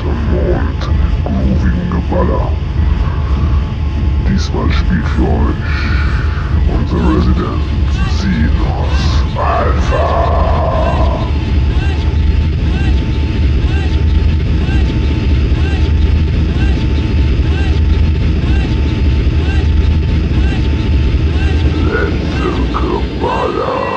Und groovigem Geballer. Diesmal spielt für euch unser Resident Sinos Alpha. Letzte Geballer.